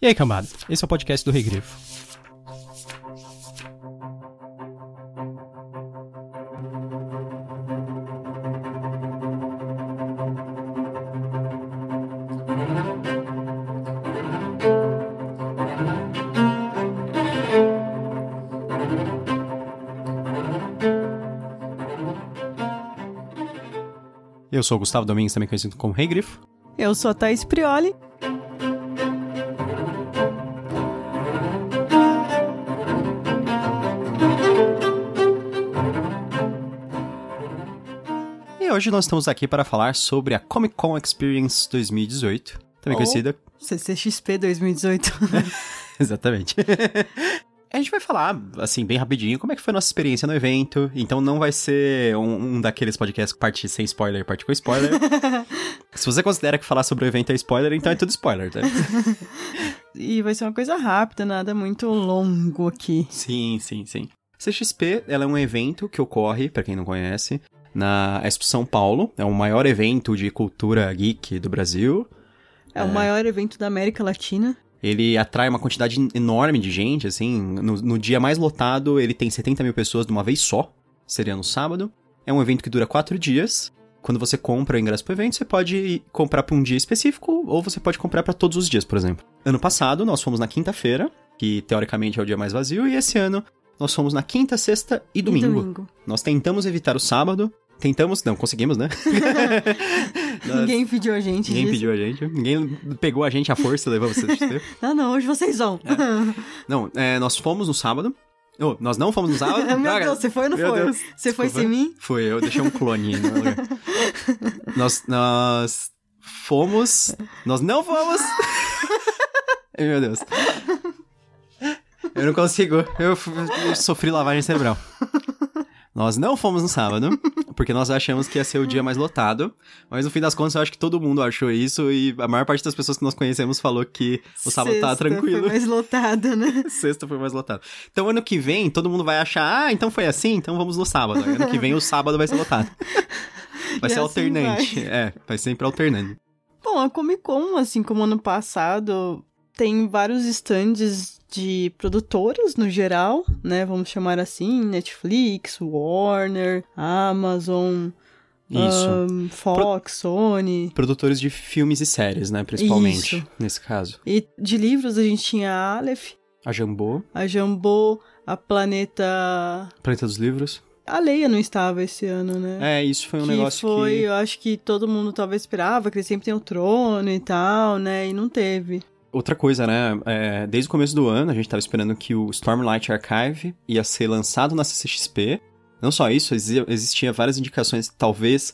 E aí, cambada? Esse é o podcast do Regrifo. Eu sou o Gustavo Domingues, também conhecido como Rei Grifo. Eu sou a Thaís Prioli. E hoje nós estamos aqui para falar sobre a Comic Con Experience 2018, também Ou- conhecida. CCXP 2018. Exatamente. A gente vai falar, assim, bem rapidinho, como é que foi a nossa experiência no evento. Então não vai ser um, um daqueles podcasts parte sem spoiler, parte com spoiler. Se você considera que falar sobre o evento é spoiler, então é tudo spoiler, tá? e vai ser uma coisa rápida, nada muito longo aqui. Sim, sim, sim. CXP, ela é um evento que ocorre, pra quem não conhece, na Expo São Paulo. É o maior evento de cultura geek do Brasil. É, o maior evento da América Latina. Ele atrai uma quantidade enorme de gente, assim. No, no dia mais lotado, ele tem 70 mil pessoas de uma vez só. Seria no sábado. É um evento que dura quatro dias. Quando você compra o ingresso pro evento, você pode comprar pra um dia específico, ou você pode comprar pra todos os dias, por exemplo. Ano passado, nós fomos na quinta-feira, que teoricamente é o dia mais vazio, e esse ano nós fomos na quinta, sexta e domingo. E domingo. Nós tentamos evitar o sábado. Tentamos, não, conseguimos, né? Ninguém pediu a gente Ninguém disso. pediu a gente. Ninguém pegou a gente à força e levou você assistir. Não, não, hoje vocês vão. Não, é, nós fomos no sábado. Oh, nós não fomos no sábado? Meu. Deus, você foi ou não foi? Deus. Você foi Desculpa. sem mim? Foi, eu deixei um clone no lugar. nós, nós fomos... Nós não fomos... Meu Deus. Eu não consigo. Eu, eu sofri lavagem cerebral. Nós não fomos no sábado, porque nós achamos que ia ser o dia mais lotado. Mas no fim das contas, eu acho que todo mundo achou isso e a maior parte das pessoas que nós conhecemos falou que o sábado tava Sexta tranquilo. Foi mais lotada, né? Sexta foi mais lotado. Então, ano que vem, todo mundo vai achar, ah, então foi assim, então vamos no sábado. Ano que vem, o sábado vai ser lotado. Vai E ser assim alternante. É, vai sempre alternando. Bom, a Comic Con, assim como ano passado, tem vários stands de produtoras no geral, né? Vamos chamar assim, Netflix, Warner, Amazon, Isso. ahn, Fox, Sony. Produtores de filmes e séries, né, principalmente, Isso. nesse caso. E de livros a gente tinha a Aleph, A Jambô, a Jambô, a Planeta... Planeta dos Livros. A Leia não estava esse ano, né? É, isso foi um que negócio foi, que... eu acho que todo mundo talvez esperava, que ele sempre tem o trono e tal, né? E não teve. Outra coisa, né, é, desde o começo do ano, a gente tava esperando que o Stormlight Archive ia ser lançado na CCXP. Não só isso, exi- existia várias indicações que talvez,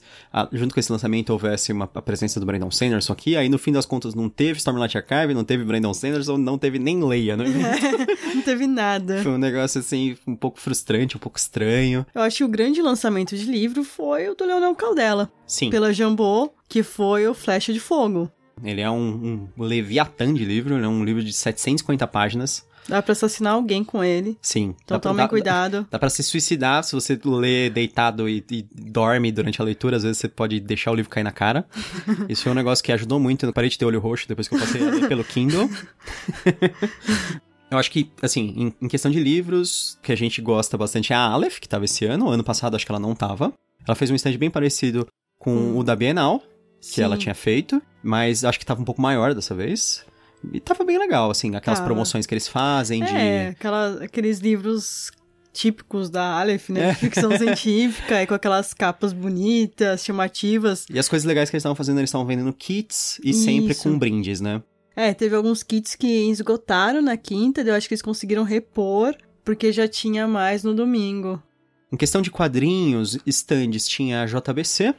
junto com esse lançamento, houvesse uma, a presença do Brandon Sanderson aqui. Aí, no fim das contas, não teve Stormlight Archive, não teve Brandon Sanderson, não teve nem Leia, né? não teve nada. Foi um negócio, assim, um pouco frustrante, um pouco estranho. Eu acho que o grande lançamento de livro foi o do Leonel Caldela, Sim, pela Jambô, que foi o Flecha de Fogo. Ele é um, um leviatã de livro, ele é um livro de 750 páginas. Dá pra assassinar alguém com ele. Sim. Então dá tomem dá- cuidado. Dá pra se suicidar se você lê deitado e, e dorme durante a leitura. Às vezes você pode deixar o livro cair na cara. Isso foi um negócio que ajudou muito. Eu parei de ter olho roxo depois que eu passei a ler pelo Kindle. eu acho que, assim, em, em questão de livros, que a gente gosta bastante é a Aleph, que tava esse ano. Ano passado acho que ela não tava. Ela fez um stand bem parecido com Hum. o da Bienal, que Sim. ela tinha feito. Mas acho que tava um pouco maior dessa vez. E tava bem legal, assim, aquelas promoções que eles fazem de... É, aquela, aqueles livros típicos da Aleph, né? É. De ficção científica, e com aquelas capas bonitas, chamativas. E as coisas legais que eles estavam fazendo, eles estavam vendendo kits e sempre Isso. com brindes, né? É, teve alguns kits que esgotaram na quinta, eu acho que eles conseguiram repor, porque já tinha mais no domingo. Em questão de quadrinhos, stands tinha a JBC,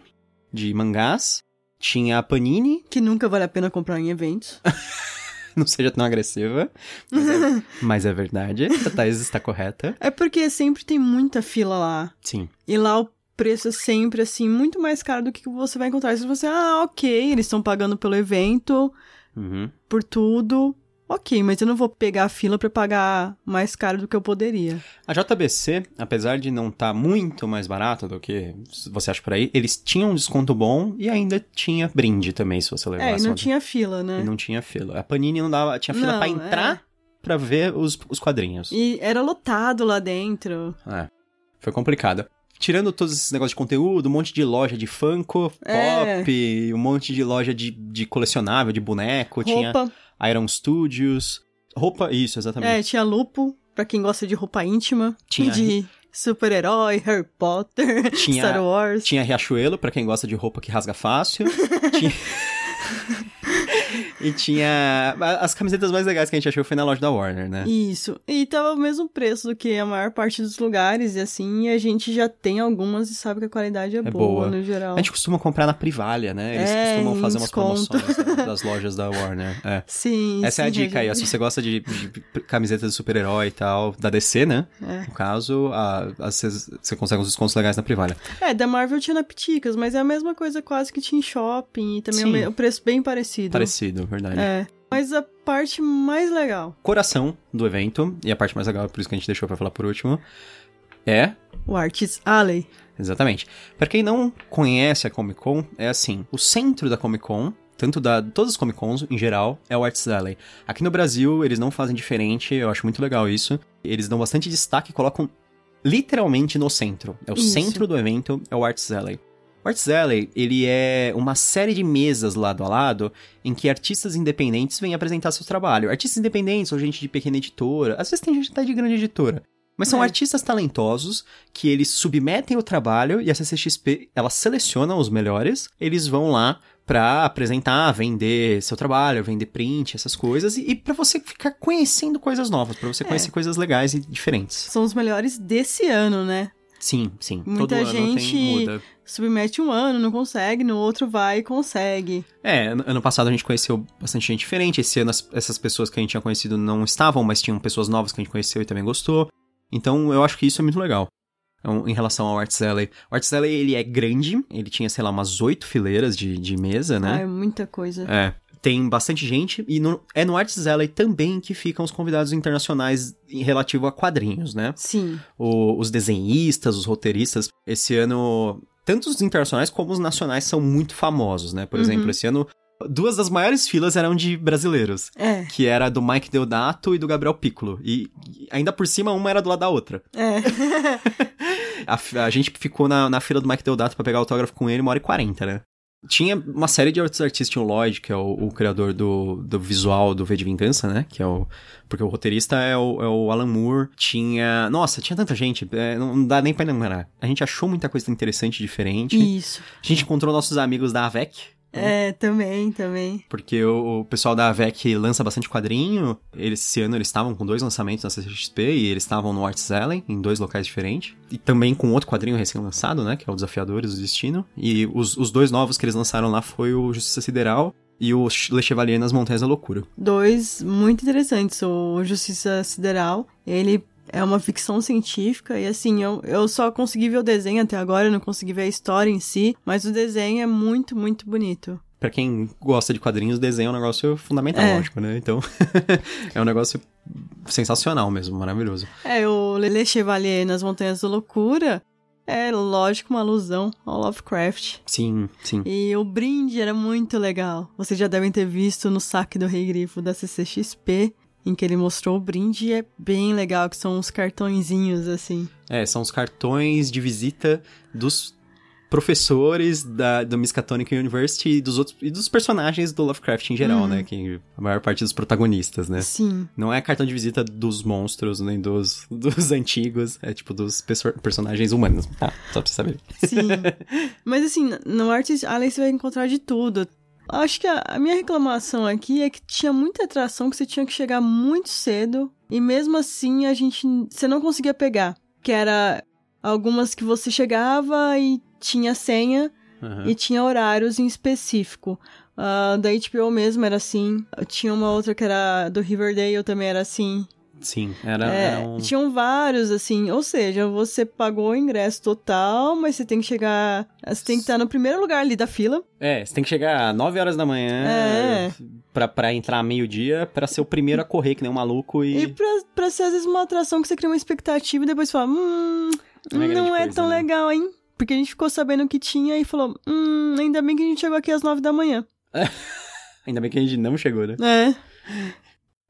de mangás, tinha a Panini, Que nunca vale a pena comprar em eventos. não seja tão agressiva, mas é, mas é verdade, a Thais está correta. É porque sempre tem muita fila lá. Sim, E lá o preço é sempre, assim, muito mais caro do que você vai encontrar. Se você, ah, ok, eles estão pagando pelo evento, uhum. por tudo, ok, mas eu não vou pegar a fila pra pagar mais caro do que eu poderia. A JBC, apesar de não estar tá muito mais barato do que você acha por aí, eles tinham um desconto bom e ainda tinha brinde também, se você levasse. É, e não tinha fila, né? E não tinha fila. A Panini não dava, tinha fila não, pra entrar é. pra ver os, os quadrinhos. E era lotado lá dentro. É, foi complicado tirando todos esses negócios de conteúdo, um monte de loja de Funko, é. Pop, um monte de loja de, de colecionável, de boneco, roupa. tinha Iron Studios, roupa, isso, exatamente. É, tinha Lupo, pra quem gosta de roupa íntima, tinha de super-herói, Harry Potter, tinha, Star Wars. Tinha Riachuelo, pra quem gosta de roupa que rasga fácil. tinha... E tinha. As camisetas mais legais que a gente achou foi na loja da Warner, né? Isso. E tava o mesmo preço do que a maior parte dos lugares, e assim, a gente já tem algumas e sabe que a qualidade é, é boa, boa, no geral. A gente costuma comprar na Privalha, né? Eles é, costumam fazer umas promoções das lojas da Warner. É. Sim. Essa sim, é a dica aí, se você gosta de, de camisetas de super-herói e tal, da DC, né? É. No caso, você consegue uns descontos legais na Privalha. É, da Marvel tinha na Piticas, mas é a mesma coisa quase que tinha em shopping, e também é o preço bem parecido. Parecido, verdade. É. Mas a parte mais legal. Coração do evento, e a parte mais legal, por isso que a gente deixou pra falar por último, é. O Artist Alley. Exatamente. Para quem não conhece a Comic Con, é assim: o centro da Comic Con tanto da todas as Comic Cons em geral, é o Arts Alley. Aqui no Brasil, eles não fazem diferente, eu acho muito legal isso. Eles dão bastante destaque e colocam literalmente no centro. É o isso. centro do evento, é o Arts Alley. O Arts Alley, ele é uma série de mesas lado a lado em que artistas independentes vêm apresentar seu trabalho. Artistas independentes ou gente de pequena editora, às vezes tem gente até de grande editora. Mas são é. artistas talentosos que eles submetem o trabalho e a CCXP, ela seleciona os melhores, eles vão lá para apresentar, vender seu trabalho, vender print, essas coisas, e, e para você ficar conhecendo coisas novas, para você é. conhecer coisas legais e diferentes. São os melhores desse ano, né? Sim, sim. Muita Todo gente tem, submete um ano, não consegue, no outro vai e consegue. É, ano passado a gente conheceu bastante gente diferente. Esse ano essas pessoas que a gente tinha conhecido não estavam, mas tinham pessoas novas que a gente conheceu e também gostou. Então eu acho que isso é muito legal. Então, em relação ao Arts Alley. O Arts Alley, ele é grande, ele tinha, sei lá, umas oito fileiras de, de mesa, né? Ah, é muita coisa. É tem bastante gente e no, é no Arts Alley também que ficam os convidados internacionais em relativo a quadrinhos, né? Sim. O, os desenhistas, os roteiristas. Esse ano, tanto os internacionais como os nacionais são muito famosos, né? Por uhum. exemplo, esse ano duas das maiores filas eram de brasileiros. É. Que era do Mike Deodato e do Gabriel Piccolo. E, e ainda por cima, uma era do lado da outra. É. a, a, gente ficou na, na fila do Mike Deodato para pegar autógrafo com ele uma hora e quarenta, né? Tinha uma série de outros artistas, tinha o Lloyd, que é o, o, criador do, do visual do V de Vingança, né? Que é o. Porque o roteirista é o, é o Alan Moore. Tinha. Nossa, tinha tanta gente. É, não dá nem pra lembrar. A gente achou muita coisa interessante e diferente. Isso. A gente encontrou nossos amigos da AVEC, é, também, também. Porque o, o, pessoal da AVEC lança bastante quadrinho. Eles, esse ano eles estavam com dois lançamentos na CCXP e eles estavam no Arts Alley, em dois locais diferentes. E também com outro quadrinho recém-lançado, né? Que é o Desafiadores do Destino. E os, os dois novos que eles lançaram lá foi o Justiça Sideral e o Le Chevalier nas Montanhas da Loucura. Dois muito interessantes. O Justiça Sideral, ele é uma ficção científica e assim, eu, eu só consegui ver o desenho até agora, eu não consegui ver a história em si, mas o desenho é muito, muito bonito. Pra quem gosta de quadrinhos, desenho é um negócio fundamental, é. lógico, né? Então, é um negócio sensacional mesmo, maravilhoso. É, o Lele Chevalier nas Montanhas da Loucura é, lógico, uma alusão ao Lovecraft. Sim, sim. E o brinde era muito legal. Vocês já devem ter visto no saque do Rei Grifo da CCXP em que ele mostrou o brinde é bem legal, que são uns cartõezinhos, assim. É, são os cartões de visita dos professores da, do Miskatonic University e dos outros e dos personagens do Lovecraft em geral, né? Que a maior parte dos protagonistas, né? Sim. Não é cartão de visita dos monstros, nem dos, dos antigos, é tipo dos personagens humanos, tá? Só pra você saber. Sim. Mas assim, no Artist Alley você vai encontrar de tudo. Acho que a, a, minha reclamação aqui é que tinha muita atração que você tinha que chegar muito cedo e mesmo assim a gente você não conseguia pegar, que era algumas que você chegava e tinha senha uhum. e tinha horários em específico. Uh, da HBO mesmo era assim. Tinha uma outra que era do Riverdale também era assim. Sim, era, É, era um... Tinham vários, assim. Ou seja, você pagou o ingresso total, mas você tem que chegar. Você tem que estar no primeiro lugar ali da fila. É, você tem que chegar às 9 horas da manhã É. pra, pra entrar meio-dia, pra ser o primeiro a correr, que nem um maluco e... E pra, pra ser, às vezes, uma atração que você cria uma expectativa e depois fala, hum, Não é não é coisa, tão né? legal, hein? Porque a gente ficou sabendo que tinha e falou, hum, ainda bem que a gente chegou aqui às nove da manhã. Ainda bem que a gente não chegou, né? É.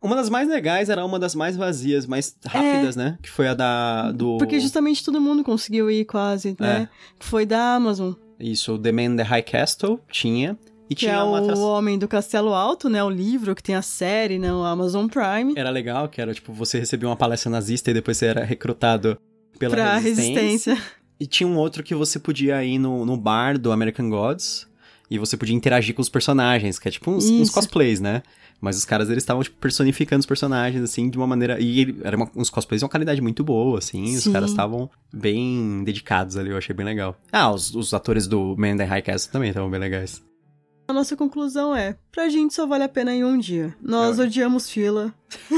Uma das mais legais era uma das mais vazias, mais rápidas, né? Que foi a da... do... É. Porque justamente todo mundo conseguiu ir quase, né? Que foi da Amazon. Isso, o The Man in the High Castle tinha. E Que tinha é uma o atração... Homem do Castelo Alto, né? O livro que tem a série, né? O Amazon Prime. Era legal, que era tipo, você recebia uma palestra nazista e depois você era recrutado pela pra resistência. resistência. E tinha um outro que você podia ir no, no bar do American Gods e você podia interagir com os personagens, que é tipo uns, uns cosplays, né? Mas os caras, eles estavam, tipo, personificando os personagens, assim, de uma maneira... E ele, era uma- uns cosplays de uma qualidade muito boa, assim. Os Sim. caras estavam bem dedicados ali, eu achei bem legal. Ah, os, os atores do Man in the High Castle também estavam bem legais. A nossa conclusão é, pra gente só vale a pena em um dia. Nós É. odiamos fila.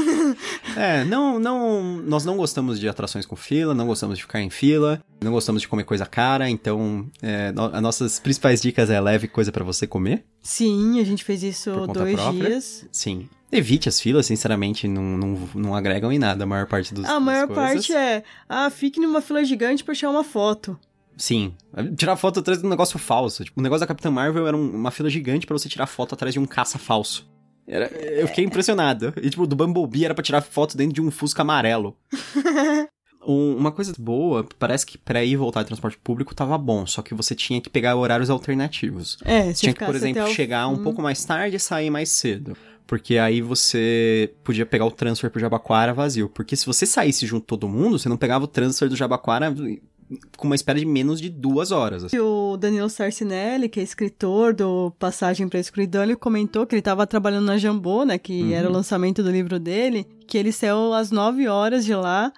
É, não, não, nós não gostamos de atrações com fila, não gostamos de ficar em fila, não gostamos de comer coisa cara, então é, no- as nossas principais dicas é leve coisa pra você comer. Sim, a gente fez isso dois própria? dias. Sim. Evite as filas, sinceramente, não, não, não agregam em nada a maior parte dos A maior coisas. parte é, ah, fique numa fila gigante pra tirar uma foto. Sim. Tirar foto atrás de um negócio falso. Tipo, o negócio da Capitã Marvel era um- uma fila gigante pra você tirar foto atrás de um caça falso. Era, eu fiquei impressionado. E, tipo, do Bumblebee era pra tirar foto dentro de um Fusca amarelo. Um- uma coisa boa, parece que pra ir e voltar de transporte público tava bom, só que você tinha que pegar horários alternativos. É, se tinha que, por exemplo, o chegar um fim- pouco mais tarde e sair mais cedo. Porque aí você podia pegar o transfer pro Jabaquara vazio. Porque se você saísse junto todo mundo, você não pegava o transfer do Jabaquara com uma espera de menos de duas horas. assim. O Danilo Sarcinelli, que é escritor do Passagem pra Escuridão, ele comentou que ele tava trabalhando na Jambô, né, que Uhum. era o lançamento do livro dele, que ele saiu às 9 horas de lá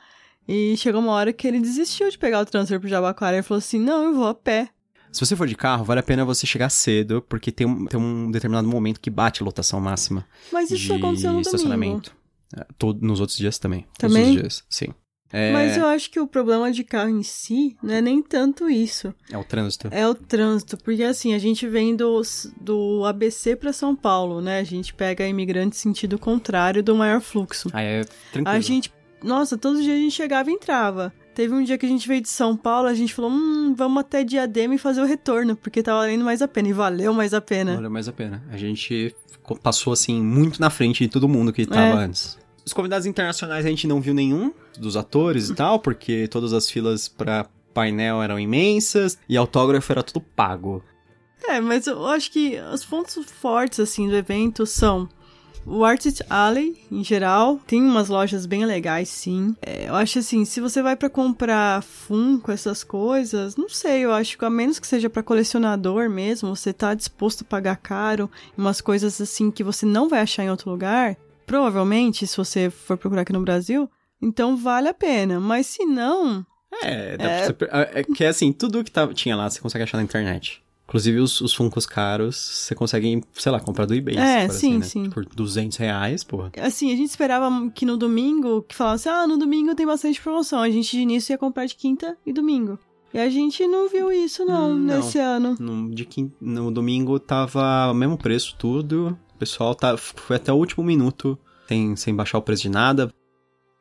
e chegou uma hora que ele desistiu de pegar o transfer pro Jabaquara e falou assim, não, eu vou a pé. Se você for de carro, vale a pena você chegar cedo, porque tem um, tem um determinado momento que bate a lotação máxima Mas isso de aconteceu no domingo. estacionamento. É, todo- nos outros dias também. Também? Todos os dias, sim. É, Mas eu acho que o problema de carro em si não é nem tanto isso. é o trânsito. É o trânsito, porque assim, a gente vem do, do ABC pra São Paulo, né? A gente pega imigrante sentido contrário do maior fluxo. Ah, é tranquilo. A gente, nossa, todos os dias a gente chegava e entrava. Teve um dia que a gente veio de São Paulo, a gente falou, hum, vamos até Diadema e fazer o retorno, porque tava valendo mais a pena, e valeu mais a pena. Valeu mais a pena. A gente passou, assim, muito na frente de todo mundo que tava É. antes. Os convidados internacionais a gente não viu nenhum dos atores e tal, porque todas as filas pra painel eram imensas e autógrafo era tudo pago. É, mas eu acho que os pontos fortes, assim, do evento são o Artist Alley, em geral. Tem umas lojas bem legais, sim. É, eu acho assim, se você vai pra comprar Funko, essas coisas, não sei, eu acho que a menos que seja pra colecionador mesmo, você tá disposto a pagar caro, umas coisas assim que você não vai achar em outro lugar, provavelmente, se você for procurar aqui no Brasil, então vale a pena. Mas se não, É, dá É. pra você per- é que é assim, tudo que tava, tinha lá você consegue achar na internet. Inclusive os, os Funkos caros, você consegue, sei lá, comprar do eBay. É, for sim, assim, né? sim. Por 200 reais, porra. Assim, a gente esperava que no domingo, que falasse, ah, no domingo tem bastante promoção. A gente de início ia comprar de quinta e domingo. E a gente não viu isso, não, Hum, não. nesse ano. No, de no domingo tava o mesmo preço, tudo. Pessoal tá, foi até o último minuto sem, sem baixar o preço de nada.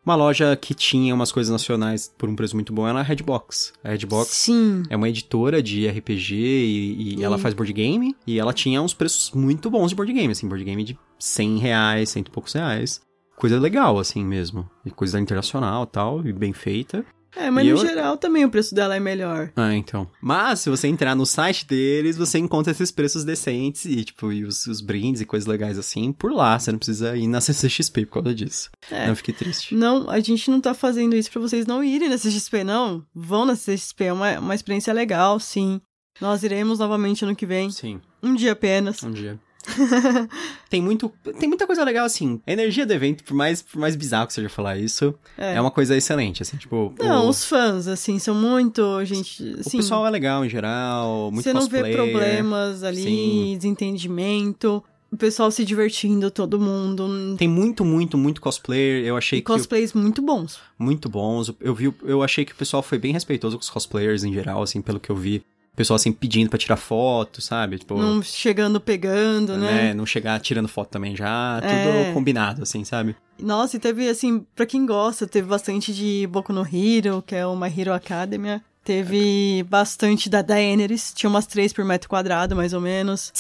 Uma loja que tinha umas coisas nacionais por um preço muito bom era a Redbox. A Redbox Sim. é uma editora de RPG e, e ela faz board game. E ela tinha uns preços muito bons de board game, assim, board game de 100 reais, cento e poucos reais. Coisa legal, assim mesmo. E coisa internacional e tal, e bem feita. É, mas E no eu- geral também o preço dela é melhor. Ah, então. Mas, se você entrar no site deles, você encontra esses preços decentes e, tipo, e os, os brindes e coisas legais assim por lá. Você não precisa ir na CCXP por causa disso. É. Não fique triste. Não, a gente não tá fazendo isso pra vocês não irem na CXP, não. Vão na CXP, é uma, uma experiência legal, sim. Nós iremos novamente ano que vem. Sim, Um dia apenas. um dia. tem muito. Tem muita coisa legal, assim. A energia do evento, por mais, por mais bizarro que seja falar isso, É. é, uma coisa excelente, assim, tipo. Não, o, os fãs, assim, são muito, gente, o assim... pessoal é legal em geral, muito Você não vê cosplayer. problemas ali, Sim. desentendimento. o pessoal se divertindo, todo mundo. Tem muito, muito, muito cosplayer. Eu achei E que. o- cosplays muito bons. muito bons. Eu vi, eu achei que o pessoal foi bem respeitoso com os cosplayers em geral, assim, pelo que eu vi. Pessoal, assim, pedindo pra tirar foto, sabe? Tipo, Não chegando, pegando, né? né? Não chegar tirando foto também já. Tudo É. combinado, assim, sabe? Nossa, e teve, assim, pra quem gosta, teve bastante de Boku no Hero, que é o My Hero Academia. Teve bastante da Daenerys, tinha umas três por metro quadrado, mais ou menos.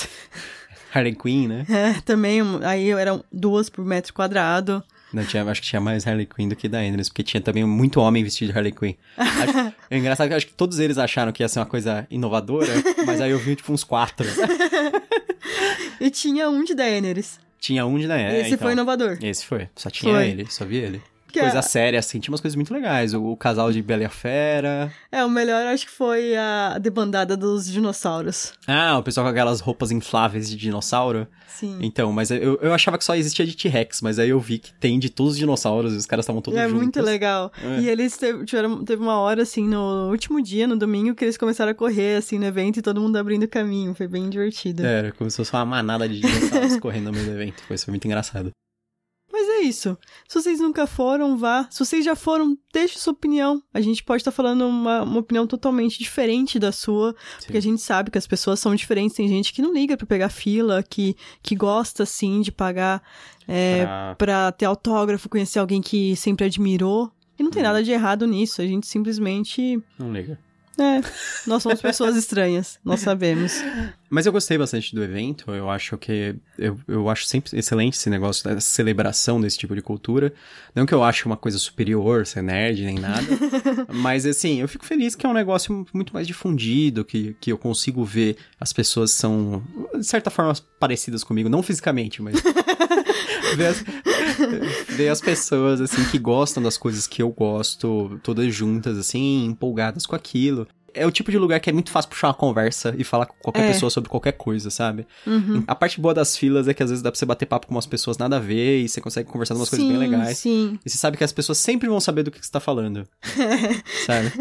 Harley Quinn, né? É, também, aí eram duas por metro quadrado. Não, tinha, acho que tinha mais Harley Quinn do que Daenerys, porque tinha também muito homem vestido de Harley Quinn. Acho- é engraçado que acho que todos eles acharam que ia ser uma coisa inovadora, mas aí eu vi, tipo, uns quatro. E tinha um de Daenerys. Tinha um de Daenerys. Esse foi inovador. Esse foi. Só tinha Foi. ele, só vi ele. Que coisa é- séria, assim, tinha umas coisas muito legais. O, o casal de Bela e a Fera. É, o melhor acho que foi a debandada dos dinossauros. Ah, o pessoal com aquelas roupas infláveis de dinossauro. Sim. Então, mas eu, eu achava que só existia de T-Rex, mas aí eu vi que tem de todos os dinossauros e os caras estavam todos é juntos. muito legal. É. E eles teve, tiveram, teve uma hora, assim, no último dia, no domingo, que eles começaram a correr, assim, no evento e todo mundo abrindo caminho. Foi bem divertido. Era como se fosse uma manada de dinossauros correndo no meio do evento. Foi, foi muito engraçado. Mas é isso. Se vocês nunca foram, vá. Se vocês já foram, deixe sua opinião. A gente pode estar falando uma, uma opinião totalmente diferente da sua, porque a gente sabe que as pessoas são diferentes. Tem gente que não liga pra pegar fila, que, que gosta, sim, de pagar é, Pra- pra ter autógrafo, conhecer alguém que sempre admirou. E não tem nada de errado nisso. A gente simplesmente. Não liga. É, nós somos pessoas estranhas, nós sabemos. Mas eu gostei bastante do evento, eu acho que. Eu, eu acho sempre excelente esse negócio da celebração desse tipo de cultura. Não que eu ache uma coisa superior, ser nerd nem nada. mas assim, eu fico feliz que é um negócio muito mais difundido, que, que eu consigo ver as pessoas são, de certa forma, parecidas comigo, não fisicamente, mas. ver, as, ver as pessoas, assim, que gostam das coisas que eu gosto, todas juntas, assim, empolgadas com aquilo. É o tipo de lugar que é muito fácil puxar uma conversa e falar com qualquer É. pessoa sobre qualquer coisa, sabe? Uhum. A parte boa das filas é que às vezes dá pra você bater papo com umas pessoas nada a ver e você consegue conversar de umas coisas bem Sim, legais. Sim, E você sabe que as pessoas sempre vão saber do que, que você tá falando. sabe?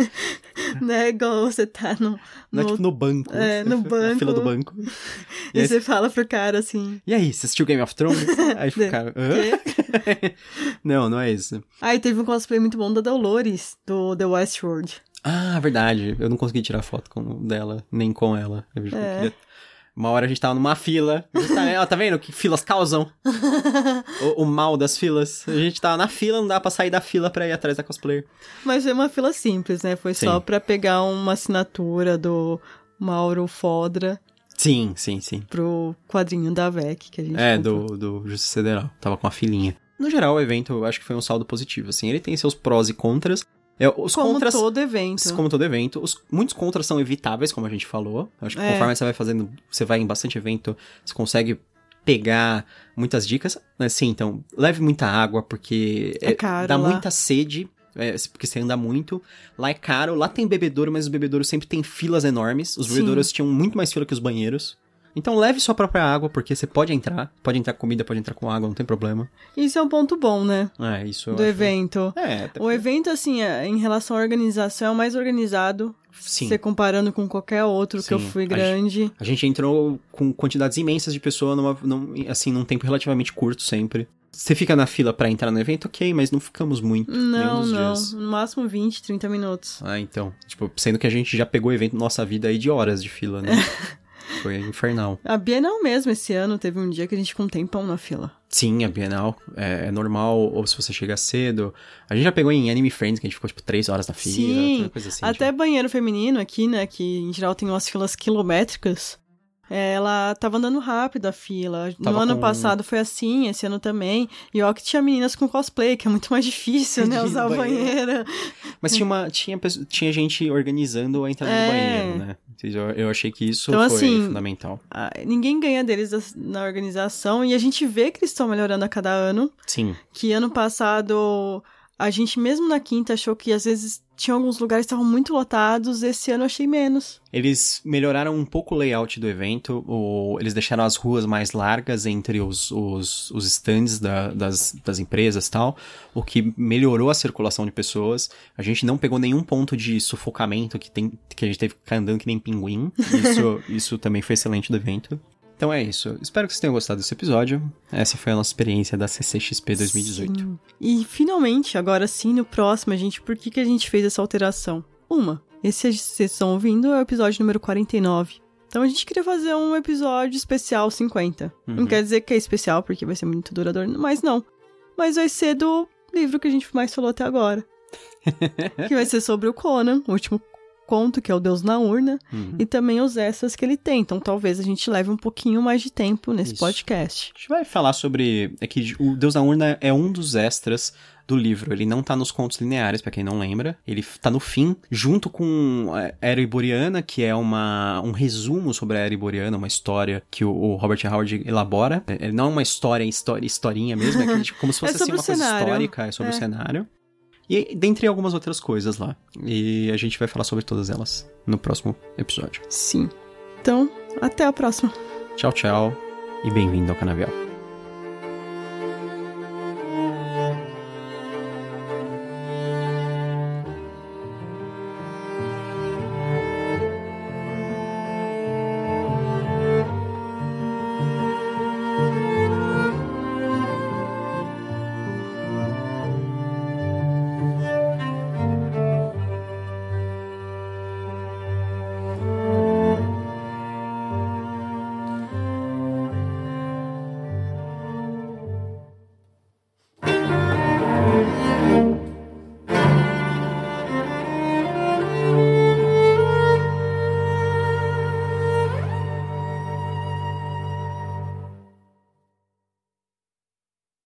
né? Igual você tá no. Não é no- tipo no banco. É, no Na banco. fila do banco. E E aí, você fala pro cara assim. e aí, você assistiu Game of Thrones? Aí fica o cara. "Hã?" Não, não é isso. Aí teve um cosplay muito bom da Dolores, do The Westworld. Ah, verdade. Eu não consegui tirar foto com dela, nem com ela. Eu É. queria- Uma hora a gente tava numa fila. Tá, ó, tá vendo que filas causam? o, o mal das filas. A gente tava na fila, não dá pra sair da fila pra ir atrás da cosplayer. Mas foi uma fila simples, né? Foi só Sim. pra pegar uma assinatura do Mauro Fodra Sim, sim, sim. pro quadrinho da VEC que a gente É, comprou. do, do Justiça Federal. Tava com a filinha. No geral, o evento eu acho que foi um saldo positivo. Assim, ele tem seus prós e contras. É, os Como contras. todo evento. Como todo evento, os, muitos contras são evitáveis, como a gente falou. Eu acho que É. conforme você vai fazendo, você vai em bastante evento, você consegue pegar muitas dicas. Assim, então, leve muita água, porque É caro dá lá. muita sede, é, porque você anda muito. Lá é caro, lá tem bebedouro, mas os bebedouros sempre tem filas enormes. Os Sim. bebedouros tinham muito mais fila que os banheiros. Então leve sua própria água, porque você pode entrar. Pode entrar com comida, pode entrar com água, não tem problema. Isso é um ponto bom, né? É, isso do evento. É, até O evento, assim, é- em relação à organização, é o mais organizado. Sim. Você comparando com qualquer outro que eu Sim. fui A grande. A gente entrou com quantidades imensas de pessoas numa, num, assim, num tempo relativamente curto sempre. Você fica na fila pra entrar no evento, ok, mas não ficamos muito. Não, não. Dias. No máximo 20, 30 minutos. Ah, então. Tipo, sendo que a gente já pegou evento na nossa vida aí de horas de fila, né? Foi infernal. A Bienal mesmo, esse ano, teve um dia que a gente ficou um tempão na fila. Sim, a Bienal é, é normal, ou se você chega cedo. A gente já pegou em Anime Friends, que a gente ficou, tipo, três horas na fila, Sim, coisa assim. Até tipo. banheiro feminino aqui, né, que em geral tem umas filas quilométricas. É, Ela tava andando rápido a fila. Tava no ano com- passado foi assim, esse ano também. E ó que tinha meninas com cosplay, que é muito mais difícil, né? Usar o banheiro. Mas tinha, uma, tinha, tinha gente organizando a entrada É. do banheiro, né? Eu, eu achei que isso Então, foi assim, fundamental. Ah, ninguém ganha deles na organização. E a gente vê que eles estão melhorando a cada ano. Sim. Que ano passado, a gente mesmo na quinta achou que às vezes tinha alguns lugares que estavam muito lotados. Esse ano eu achei menos. Eles melhoraram um pouco o layout do evento, o- eles deixaram as ruas mais largas entre os, os, os stands da- das, das empresas e tal, o que melhorou a circulação de pessoas. A gente não pegou nenhum ponto de sufocamento que, tem, que a gente teve que ficar andando que nem pinguim. Isso, isso também foi excelente do evento. Então é isso. Espero que vocês tenham gostado desse episódio. Essa foi a nossa experiência da CCXP 2018. Sim. E finalmente, agora sim, no próximo, a gente, por que, que a gente fez essa alteração? Uma, esse vocês estão ouvindo é o episódio número 49. Então a gente queria fazer um episódio especial 50. Uhum. Não quer dizer que é especial, porque vai ser muito duradouro, mas não. Mas vai ser do livro que a gente mais falou até agora. que vai ser sobre o Conan, o último conto, que é o Deus na Urna, Uhum. e também os extras que ele tem. Então talvez a gente leve um pouquinho mais de tempo nesse Isso. podcast. A gente vai falar sobre. É que o Deus da Urna é um dos extras do livro. Ele não tá nos contos lineares, pra quem não lembra. Ele tá no fim, junto com a Era Iboriana, que é uma, um resumo sobre a Era Iboriana, uma história que o, o Robert Howard elabora. É, Ele não é uma história, história historinha mesmo, é que, tipo, como se fosse É assim, uma o coisa cenário. histórica, é sobre É. o cenário. E dentre algumas outras coisas lá. E a gente vai falar sobre todas elas no próximo episódio. Sim. Então, até a próxima. Tchau, tchau e bem-vindo ao Canavial.